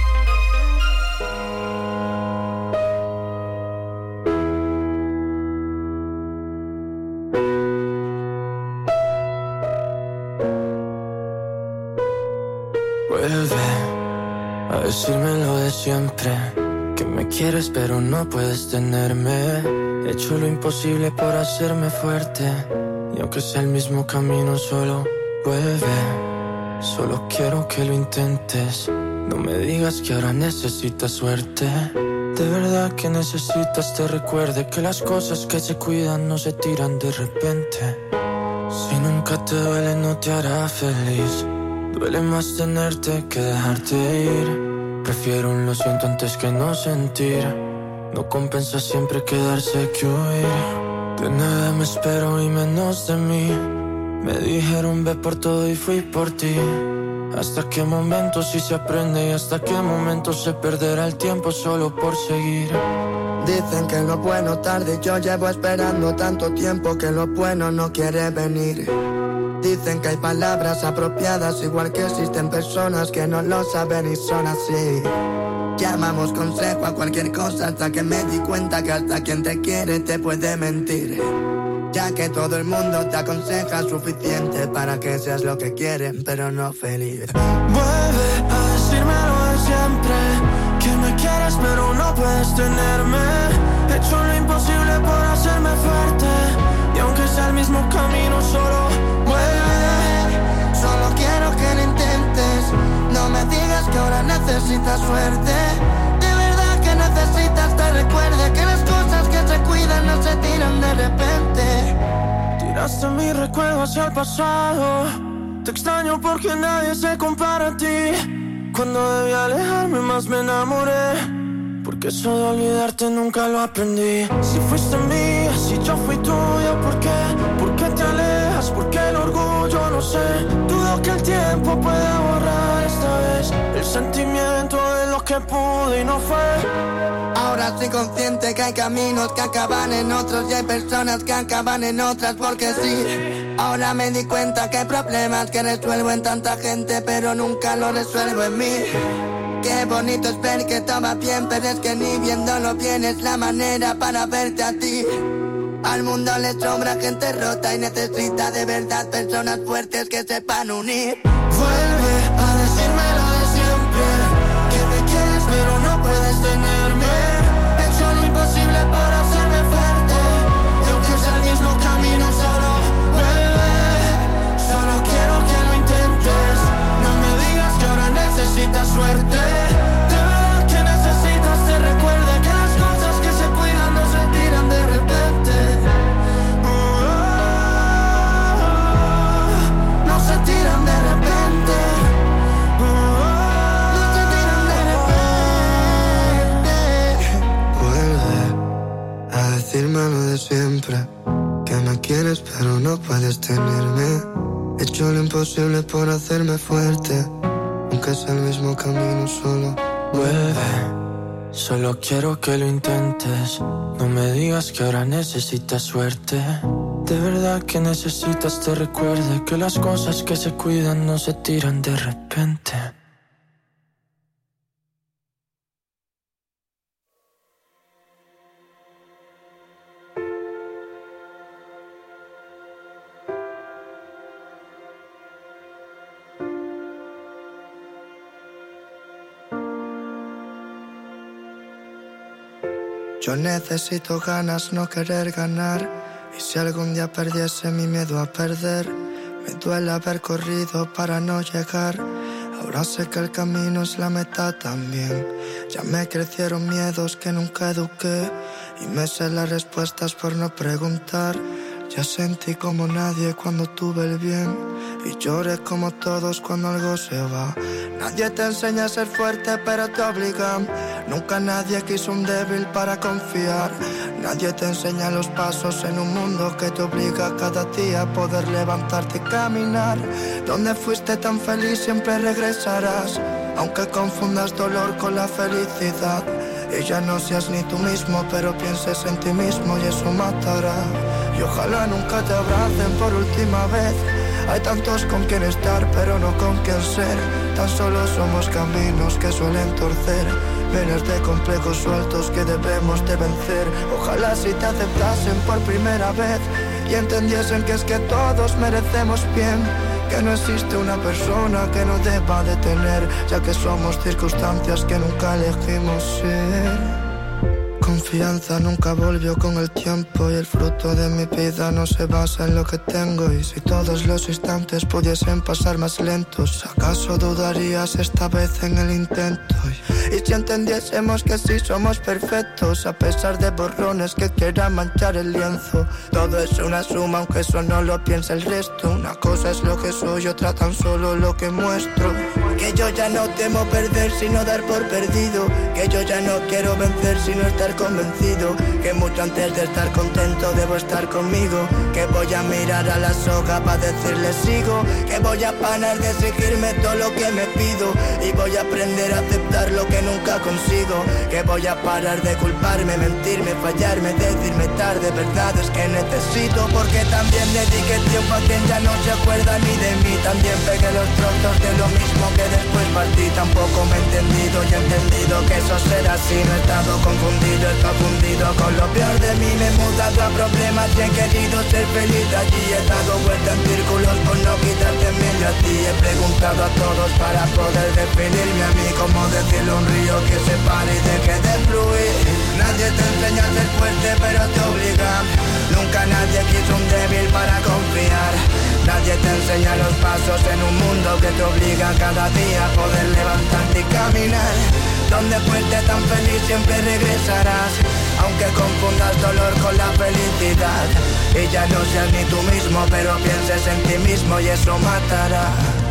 Pero no puedes tenerme. He hecho lo imposible por hacerme fuerte. Y aunque sea el mismo camino, solo vuelve. Solo quiero que lo intentes. No me digas que ahora necesitas suerte. De verdad que necesitas te recuerde que las cosas que se cuidan no se tiran de repente. Si nunca te duele no te hará feliz. Duele más tenerte que dejarte ir. Prefiero un lo siento antes que no sentir. No compensa siempre quedarse que huir. De nada me espero y menos de mí. Me dijeron ve por todo y fui por ti. Hasta qué momento sí se aprende y hasta qué momento se perderá el tiempo solo por seguir. Dicen que lo bueno tarde, yo llevo esperando tanto tiempo que lo bueno no quiere venir. Dicen que hay palabras apropiadas, igual que existen personas que no lo saben y son así. Llamamos consejo a cualquier cosa hasta que me di cuenta que hasta quien te quiere te puede mentir. Ya que todo el mundo te aconseja suficiente para que seas lo que quieren, pero no feliz. Vuelve a decírmelo de siempre Que me quieres pero no puedes tenerme He hecho lo imposible por hacerme fuerte Y aunque sea el mismo camino solo digas que ahora necesitas suerte. De verdad que necesitas te recuerde que las cosas que se cuidan no se tiran de repente. Tiraste mi recuerdo hacia el pasado. Te extraño porque nadie se compara a ti. Cuando debí alejarme más me enamoré. Porque eso de olvidarte nunca lo aprendí. Si fuiste mía, si yo fui tuya, ¿por qué? ¿Por qué te alejas? ¿Por qué el orgullo? No sé. Dudo que el tiempo pueda borrar esta vez el sentimiento de lo que pude y no fue. Ahora soy consciente que hay caminos que acaban en otros y hay personas que acaban en otras porque sí. Ahora me di cuenta que hay problemas que resuelvo en tanta gente, pero nunca lo resuelvo en mí. Qué bonito es ver que estaba bien, pero es que ni viéndolo bien es la manera para verte a ti. Al mundo le sobra gente rota y necesita de verdad personas fuertes que sepan unir. Por hacerme fuerte. Aunque sea el mismo camino solo. Vuelve. Solo quiero que lo intentes. No me digas que ahora necesitas suerte. De verdad que necesitas te recuerde que las cosas que se cuidan no se tiran de repente. Necesito ganas, no querer ganar. Y si algún día perdiese mi miedo a perder, me duele haber corrido para no llegar. Ahora sé que el camino es la meta también. Ya me crecieron miedos que nunca eduqué. Y me sé las respuestas por no preguntar. Ya sentí como nadie cuando tuve el bien. Y lloré como todos cuando algo se va. Nadie te enseña a ser fuerte, pero te obligan. Nunca nadie quiso un débil para confiar. Nadie te enseña los pasos en un mundo que te obliga cada día a poder levantarte y caminar. Donde fuiste tan feliz siempre regresarás. Aunque confundas dolor con la felicidad. Y ya no seas ni tú mismo, pero pienses en ti mismo y eso matará. Y ojalá nunca te abracen por última vez. Hay tantos con quien estar, pero no con quien ser. Tan solo somos caminos que suelen torcer. Miles de complejos sueltos que debemos de vencer. Ojalá si te aceptasen por primera vez y entendiesen que es que todos merecemos bien. Que no existe una persona que no deba de tener, ya que somos circunstancias que nunca elegimos ser. Confianza nunca volvió con el tiempo y el fruto de mi vida no se basa en lo que tengo. Y si todos los instantes pudiesen pasar más lentos, ¿acaso dudarías esta vez en el intento? Y, si entendiésemos que sí somos perfectos, a pesar de borrones que quieran manchar el lienzo, todo es una suma, aunque eso no lo piensa el resto. Una cosa es lo que soy, otra tan solo lo que muestro. Que yo ya no temo perder, sino dar por perdido. Que yo ya no quiero vencer, sino estar convencido que mucho antes de estar contento debo estar conmigo. Que voy a mirar a la soga para decirle sigo. Que voy a parar de exigirme todo lo que me pido. Y voy a aprender a aceptar lo que nunca consigo. Que voy a parar de culparme, mentirme, fallarme, decirme tarde. Verdad es que necesito porque también dediqué tiempo a quien ya no se acuerda ni de mí. También pegué los trozos de lo mismo que después partí. Tampoco me he entendido y he entendido que eso será así. No he estado confundido, he estado fundido con lo peor de mí. Me he mudado a problemas y he querido ser feliz allí. He dado vuelta en círculos por no quitarte en medio a ti. He preguntado a todos para poder definirme a mí. Como decirle un río que se pare y deje de fluir. Nadie te enseña a ser fuerte, pero te obliga. Nunca nadie quiso un débil para confiar. Nadie te enseña los pasos en un mundo que te obliga cada día a poder levantarte y caminar. Donde fuiste tan feliz siempre regresarás. Aunque confundas dolor con la felicidad. Y ya no seas ni tú mismo, pero pienses en ti mismo y eso matará.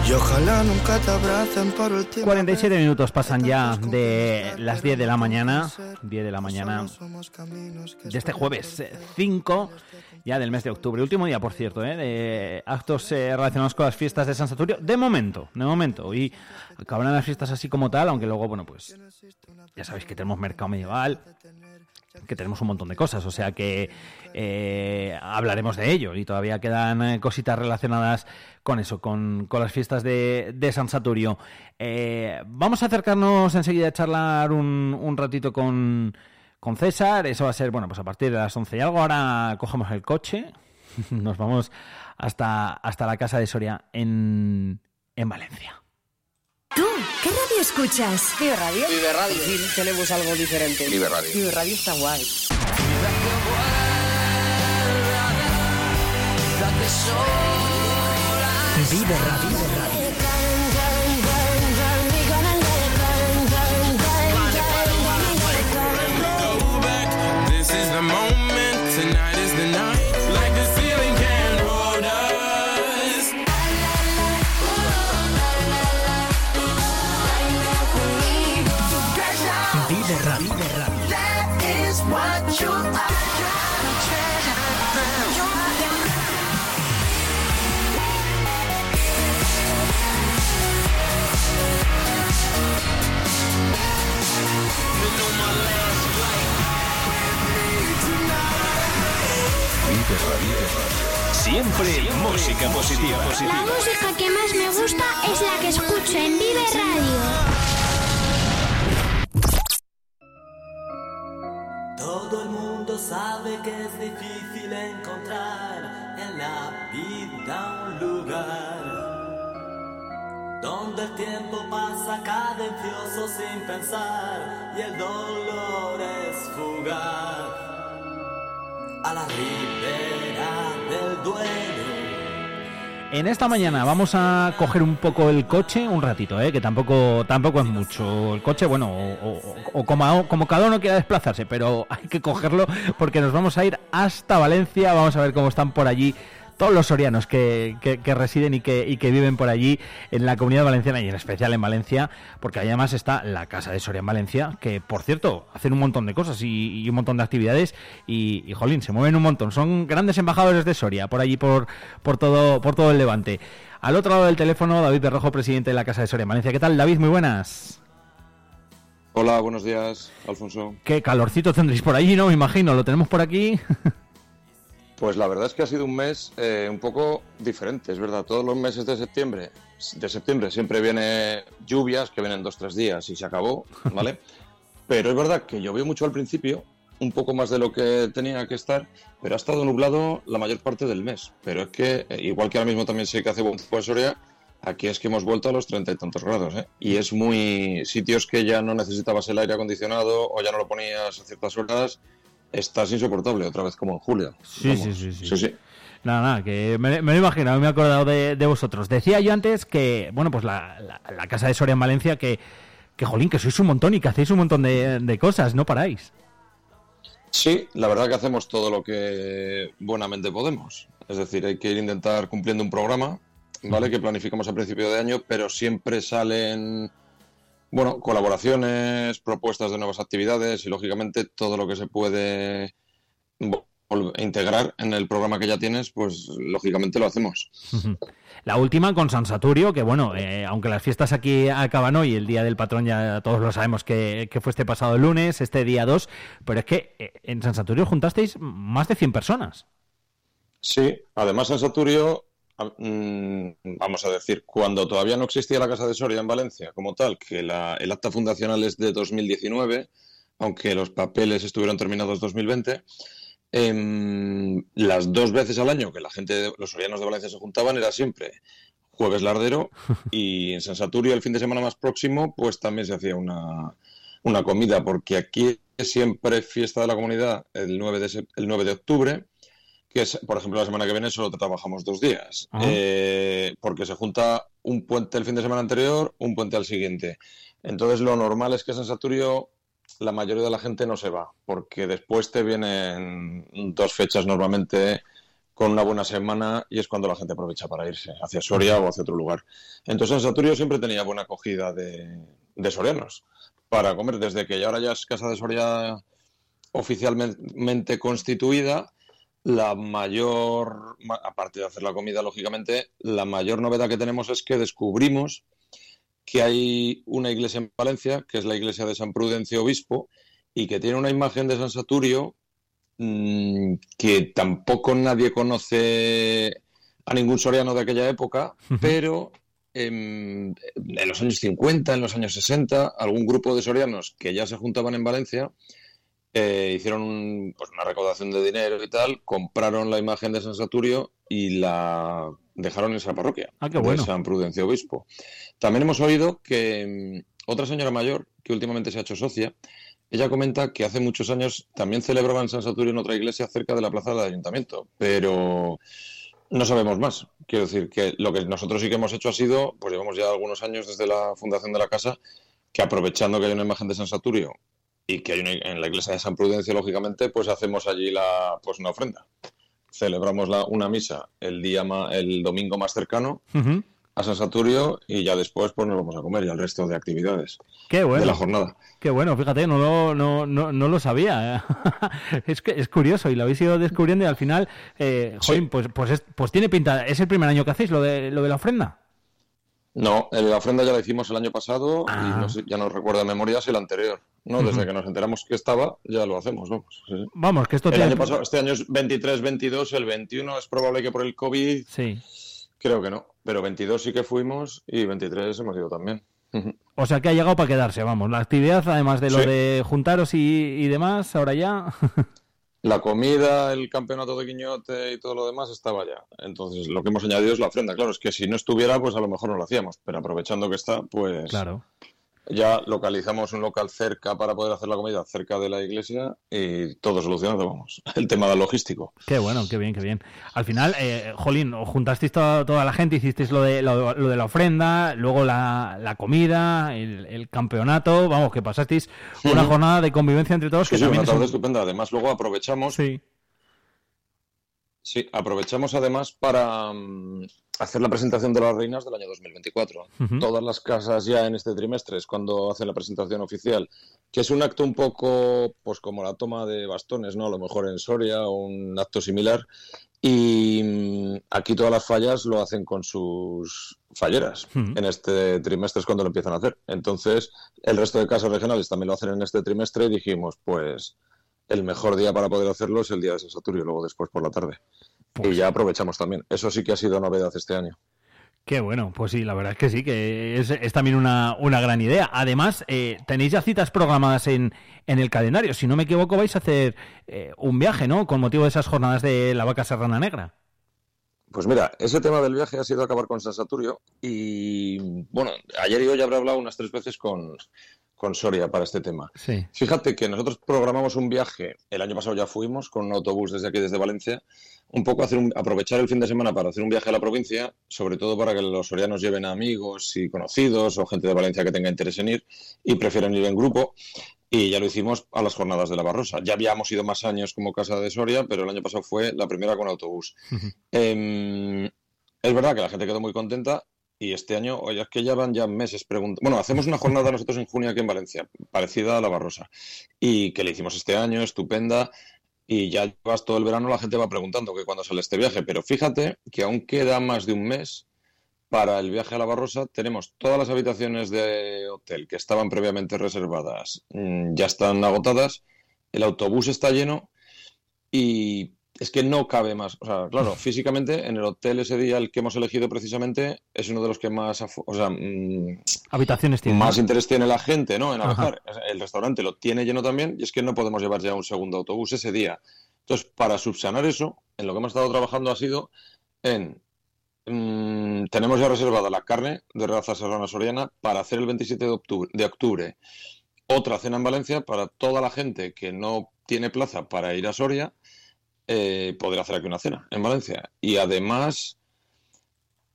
Y ojalá nunca te abracen por el tiempo. 47 minutos pasan ya de las 10 de la mañana, 10 de la mañana de este jueves 5 ya del mes de octubre, último día por cierto, ¿eh? de actos eh, relacionados con las fiestas de San Saturio, de momento, de momento, y acabarán las fiestas así como tal, aunque luego, bueno, pues ya sabéis que tenemos mercado medieval, que tenemos un montón de cosas, o sea que eh, hablaremos de ello y todavía quedan eh, cositas relacionadas con eso, con, con las fiestas de, de San Saturio. Eh, vamos a acercarnos enseguida a charlar un, un ratito con, con César, eso va a ser, bueno, pues a partir de las 11 y algo, ahora cogemos el coche, nos vamos hasta, hasta la casa de Soria en, en Valencia. ¿Tú qué radio escuchas? Vive Radio. Vive Radio. Sí, tenemos algo diferente. Vive Radio. Vive Radio está guay. Vive Radio. This Siempre música positiva. La música que más me gusta es la que escucho en Vive Radio. Todo el mundo sabe que es difícil encontrar en la vida un lugar donde el tiempo pasa cadencioso sin pensar y el dolor es fugaz a la del. En esta mañana vamos a coger un poco el coche, un ratito, ¿eh? que tampoco tampoco es mucho. El coche, bueno, o, o- o como, como cada uno quiera desplazarse, pero hay que cogerlo porque nos vamos a ir hasta Valencia. Vamos a ver cómo están por allí todos los sorianos que, que- que residen y que, y que viven por allí en la comunidad valenciana y en especial en Valencia, porque además está la Casa de Soria en Valencia, que por cierto hacen un montón de cosas y, y un montón de actividades y, y, jolín, se mueven un montón. Son grandes embajadores de Soria por allí, por, por, todo, por todo el Levante. Al otro lado del teléfono, David Berrojo, presidente de la Casa de Soria en Valencia. ¿Qué tal, David? Muy buenas. Hola, buenos días, Alfonso. Qué calorcito tendréis por allí, ¿no? Me imagino, lo tenemos por aquí. Pues la verdad es que ha sido un mes eh, un poco diferente, es verdad. Todos los meses de septiembre, de septiembre siempre viene lluvias que vienen dos tres días y se acabó, ¿vale? Pero es verdad que llovió mucho al principio, un poco más de lo que tenía que estar, pero ha estado nublado la mayor parte del mes. Pero es que, eh, igual que ahora mismo también sé que hace buen tiempo en Soria, aquí es que hemos vuelto a los treinta y tantos grados, ¿eh? Y es muy... sitios que ya no necesitabas el aire acondicionado o ya no lo ponías a ciertas horas, estás insoportable, otra vez como en julio. Sí, sí, sí, sí. Nada, nada, que me, me lo imagino, me he acordado de, de vosotros. Decía yo antes que, bueno, pues la, la- la Casa de Soria en Valencia, que, que jolín, que sois un montón y que hacéis un montón de, de cosas, no paráis. Sí, la verdad que hacemos todo lo que buenamente podemos. Es decir, hay que ir intentar cumpliendo un programa, ¿vale? Que planificamos a principio de año, pero siempre salen, bueno, colaboraciones, propuestas de nuevas actividades y, lógicamente, todo lo que se puede integrar en el programa que ya tienes, pues, lógicamente lo hacemos. La última con San Saturio, que bueno, eh, aunque las fiestas aquí acaban hoy, el día del patrón ya todos lo sabemos que, que fue este pasado lunes, este día 2, pero es que eh, en San Saturio juntasteis más de 100 personas. Sí, además en Saturio, vamos a decir, cuando todavía no existía la Casa de Soria en Valencia como tal, que la- el acta fundacional es de 2019, aunque los papeles estuvieron terminados 2020, em, las dos veces al año que la gente, de- los sorianos de Valencia se juntaban era siempre jueves lardero y en San Saturio el fin de semana más próximo pues también se hacía una, una comida, porque aquí es siempre fiesta de la comunidad el 9 de, el 9 de octubre que es, por ejemplo, la semana que viene solo trabajamos dos días, Ajá. eh, porque se junta un puente el fin de semana anterior, un puente al siguiente. Entonces lo normal es que San Saturio la mayoría de la gente no se va, porque después te vienen dos fechas normalmente con una buena semana y es cuando la gente aprovecha para irse hacia Soria o hacia otro lugar. Entonces San Saturio siempre tenía buena acogida de, de sorianos para comer. Desde que ahora ya es Casa de Soria oficialmente constituida, la mayor, aparte de hacer la comida, lógicamente, la mayor novedad que tenemos es que descubrimos que hay una iglesia en Valencia, que es la iglesia de San Prudencio Obispo, y que tiene una imagen de San Saturio mmm, que tampoco nadie conoce a ningún soriano de aquella época, pero en, en, los años 50, en los años 60, algún grupo de sorianos que ya se juntaban en Valencia eh, hicieron un, pues una recaudación de dinero y tal, compraron la imagen de San Saturio y la dejaron en esa parroquia ah, qué bueno. de San Prudencio Obispo. También hemos oído que mm, otra señora mayor, que últimamente se ha hecho socia, ella comenta que hace muchos años también celebraban San Saturio en otra iglesia cerca de la plaza del ayuntamiento, pero no sabemos más. Quiero decir que lo que nosotros sí que hemos hecho ha sido, pues llevamos ya algunos años desde la fundación de la casa, que aprovechando que hay una imagen de San Saturio y que hay una, en la iglesia de San Prudencio, lógicamente, pues hacemos allí la, pues una ofrenda. Celebramos la, una misa el día ma, el domingo más cercano Uh -huh. a San Saturio y ya después pues nos vamos a comer y al resto de actividades Qué bueno. de la jornada. Qué bueno, fíjate, no lo, no, no, no lo sabía. ¿eh? es que es curioso y lo habéis ido descubriendo y al final, eh, joder, pues, pues, es- pues tiene pinta. ¿Es el primer año que hacéis lo de, lo de la ofrenda? No, eh, la ofrenda ya la hicimos el año pasado Ah. y no sé- ya no recuerdo de memoria si el anterior. No, desde que nos enteramos que estaba, ya lo hacemos, vamos. sí, sí. Vamos, que esto El tiene- año pasado, este año es 23, 22, el 21 es probable que por el COVID, Sí. creo que no, pero 22 sí que fuimos y 23 hemos ido también. O sea que ha llegado para quedarse, vamos. La actividad, además de lo Sí. de juntaros y, y demás, ahora ya. La comida, el campeonato de guiñote y todo lo demás estaba ya. Entonces, lo que hemos añadido es la ofrenda. Claro, es que si no estuviera, pues a lo mejor no lo hacíamos. Pero aprovechando que está, pues claro. Ya localizamos un local cerca para poder hacer la comida cerca de la iglesia y todo solucionado, vamos. El tema del logístico. Qué bueno, qué bien, qué bien. Al final, eh, Jolín, juntasteis toda, toda la gente, hicisteis lo de, lo, lo de la ofrenda, luego la, la comida, el, el campeonato, vamos, que pasasteis una jornada de convivencia entre todos Sí, que sí, también una es un- tarde estupenda. Además, luego aprovechamos. Sí. Sí, aprovechamos además para mm, hacer la presentación de las reinas del año 2024. Ujú. Todas las casas ya en este trimestre es cuando hacen la presentación oficial, que es un acto un poco, pues como la toma de bastones, ¿no? A lo mejor en Soria o un acto similar. Y mm, aquí todas las fallas lo hacen con sus falleras. En este trimestre es cuando lo empiezan a hacer. Entonces, el resto de casas regionales también lo hacen en este trimestre y dijimos, pues el mejor día para poder hacerlo es el día de San Saturio, luego después por la tarde. Pues y ya aprovechamos también. Eso sí que ha sido novedad este año. Qué bueno, pues sí, la verdad es que sí, que es, es también una, una gran idea. Además, eh, tenéis ya citas programadas en, en el calendario. Si no me equivoco, vais a hacer eh, un viaje, ¿no? Con motivo de esas jornadas de la vaca serrana negra. Pues mira, ese tema del viaje ha sido acabar con San Saturio y bueno, ayer y hoy habré hablado unas tres veces con, con Soria para este tema. Sí. Fíjate que nosotros programamos un viaje, el año pasado ya fuimos con un autobús desde aquí, desde Valencia, un poco hacer un- aprovechar el fin de semana para hacer un viaje a la provincia, sobre todo para que los sorianos lleven a amigos y conocidos o gente de Valencia que tenga interés en ir y prefieren ir en grupo. Y ya lo hicimos a las jornadas de la Barrosa. Ya habíamos ido más años como Casa de Soria, pero el año pasado fue la primera con autobús. Em, es verdad que la gente quedó muy contenta y este año, oye, es que ya van ya meses preguntando. Bueno, hacemos una jornada nosotros en junio aquí en Valencia, parecida a la Barrosa, y que le hicimos este año, estupenda, y ya llevas todo el verano, la gente va preguntando que cuándo sale este viaje, pero fíjate que aún queda más de un mes para el viaje a la Barrosa. Tenemos todas las habitaciones de hotel que estaban previamente reservadas, mm, ya están agotadas, el autobús está lleno y es que no cabe más. O sea, claro, físicamente en el hotel ese día, el que hemos elegido precisamente, es uno de los que más, afo- o sea, mm, Habitaciones tiene. más interés tiene la gente, ¿no? En alojar. El restaurante lo tiene lleno también y es que no podemos llevar ya un segundo autobús ese día. Entonces, para subsanar eso, en lo que hemos estado trabajando ha sido en... mm, tenemos ya reservada la carne de raza serrana soriana para hacer el 27 de octubre, de octubre otra cena en Valencia para toda la gente que no tiene plaza para ir a Soria, eh, poder hacer aquí una cena en Valencia. Y además,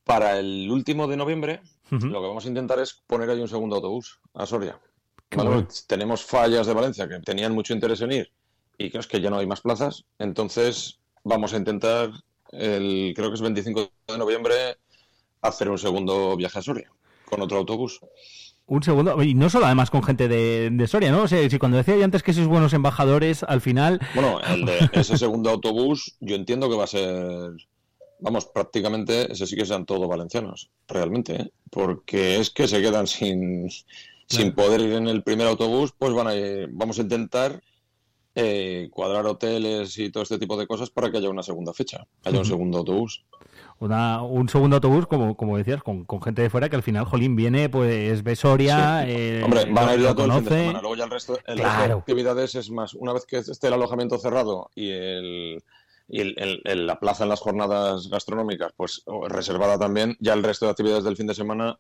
para el último de noviembre, lo que vamos a intentar es poner ahí un segundo autobús a Soria. Tenemos fallas de Valencia que tenían mucho interés en ir y creo que ya no hay más plazas. Entonces vamos a intentar, el, creo que es 25 de noviembre, hacer un segundo viaje a Soria con otro autobús. Un segundo, y no solo además con gente de, Soria, ¿no? O sea, si cuando decía yo antes que sois buenos embajadores, al final... Bueno, el de ese segundo autobús yo entiendo que va a ser, vamos, prácticamente, ese sí que sean todos valencianos, realmente, ¿eh? porque es que se quedan sin, sin poder ir en el primer autobús, pues van a vamos a intentar eh, cuadrar hoteles y todo este tipo de cosas para que haya una segunda fecha, haya un segundo autobús. Una, un segundo autobús, como, como decías, con, gente de fuera que al final, Jolín, viene, pues, Besoria. Eh, Hombre, van a ir a todo el fin de semana. Luego ya el resto, el resto de actividades es más, una vez que esté el alojamiento cerrado y el, y el, la plaza en las jornadas gastronómicas, pues reservada también, ya el resto de actividades del fin de semana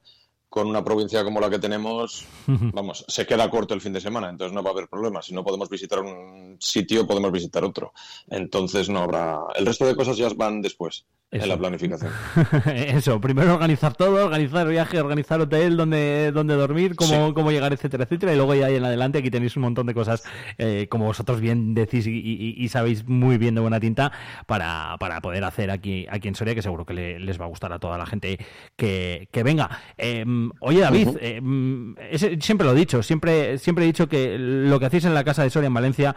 con una provincia como la que tenemos, vamos, se queda corto el fin de semana, entonces no va a haber problema. Si no podemos visitar un sitio, podemos visitar otro. Entonces no habrá. El resto de cosas ya van después en la planificación. Eso, primero organizar todo, organizar viaje, organizar hotel, donde, donde dormir, cómo, cómo llegar, etcétera, etcétera. Y luego ya en adelante aquí tenéis un montón de cosas, eh, como vosotros bien decís y, sabéis muy bien de buena tinta, para, para poder hacer aquí, aquí en Soria, que seguro que les va a gustar a toda la gente que, que venga. Em, oye, David, em, siempre lo he dicho, siempre, siempre he dicho que lo que hacéis en la Casa de Soria en Valencia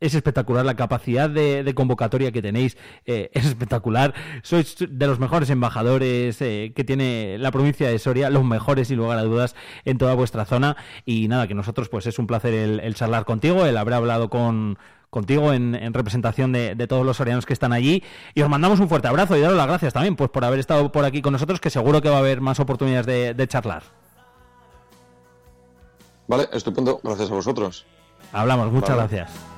es espectacular, la capacidad de, convocatoria que tenéis eh, es espectacular sois de los mejores embajadores eh, que tiene la provincia de Soria, los mejores, sin lugar a dudas, en toda vuestra zona. Y nada, que nosotros, pues es un placer el, charlar contigo, el haber hablado con, contigo en, representación de, todos los sorianos que están allí. Y os mandamos un fuerte abrazo y daros las gracias también pues por haber estado por aquí con nosotros, que seguro que va a haber más oportunidades de, charlar. Vale, estupendo. Gracias a vosotros. Hablamos, muchas gracias.